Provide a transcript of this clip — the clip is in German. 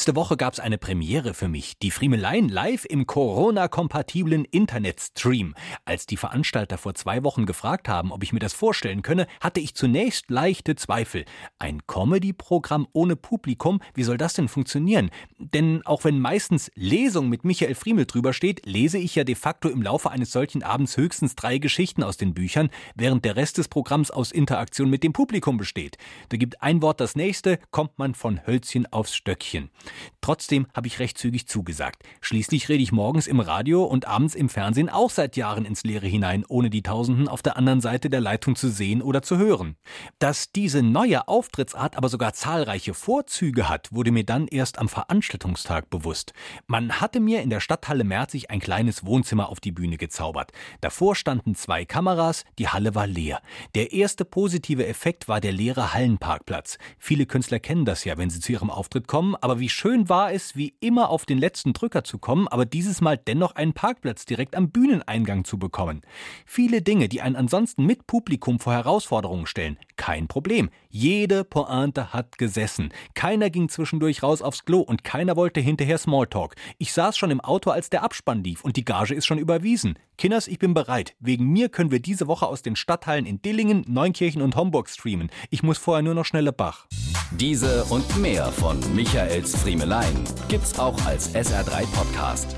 Letzte Woche gab es eine Premiere für mich, die Friemelein live im Corona-kompatiblen Internetstream. Als die Veranstalter vor zwei Wochen gefragt haben, ob ich mir das vorstellen könne, hatte ich zunächst leichte Zweifel. Ein Comedy-Programm ohne Publikum, wie soll das denn funktionieren? Denn auch wenn meistens Lesung mit Michael Friemel drüber steht, lese ich ja de facto im Laufe eines solchen Abends höchstens drei Geschichten aus den Büchern, während der Rest des Programms aus Interaktion mit dem Publikum besteht. Da gibt ein Wort das nächste, kommt man von Hölzchen aufs Stöckchen. Trotzdem habe ich recht zügig zugesagt. Schließlich rede ich morgens im Radio und abends im Fernsehen auch seit Jahren ins Leere hinein, ohne die Tausenden auf der anderen Seite der Leitung zu sehen oder zu hören. Dass diese neue Auftrittsart aber sogar zahlreiche Vorzüge hat, wurde mir dann erst am Veranstaltungstag bewusst. Man hatte mir in der Stadthalle Merzig ein kleines Wohnzimmer auf die Bühne gezaubert. Davor standen zwei Kameras, die Halle war leer. Der erste positive Effekt war der leere Hallenparkplatz. Viele Künstler kennen das ja, wenn sie zu ihrem Auftritt kommen, aber wie schön war es, wie immer auf den letzten Drücker zu kommen, aber dieses Mal dennoch einen Parkplatz direkt am Bühneneingang zu bekommen. Viele Dinge, die einen ansonsten mit Publikum vor Herausforderungen stellen, kein Problem. Jede Pointe hat gesessen. Keiner ging zwischendurch raus aufs Klo und keiner wollte hinterher Smalltalk. Ich saß schon im Auto, als der Abspann lief und die Gage ist schon überwiesen. Kinders, ich bin bereit. Wegen mir können wir diese Woche aus den Stadtteilen in Dillingen, Neunkirchen und Homburg streamen. Ich muss vorher nur noch schnelle Bach. Diese und mehr von Michaels Friemelein gibt's auch als SR3 Podcast.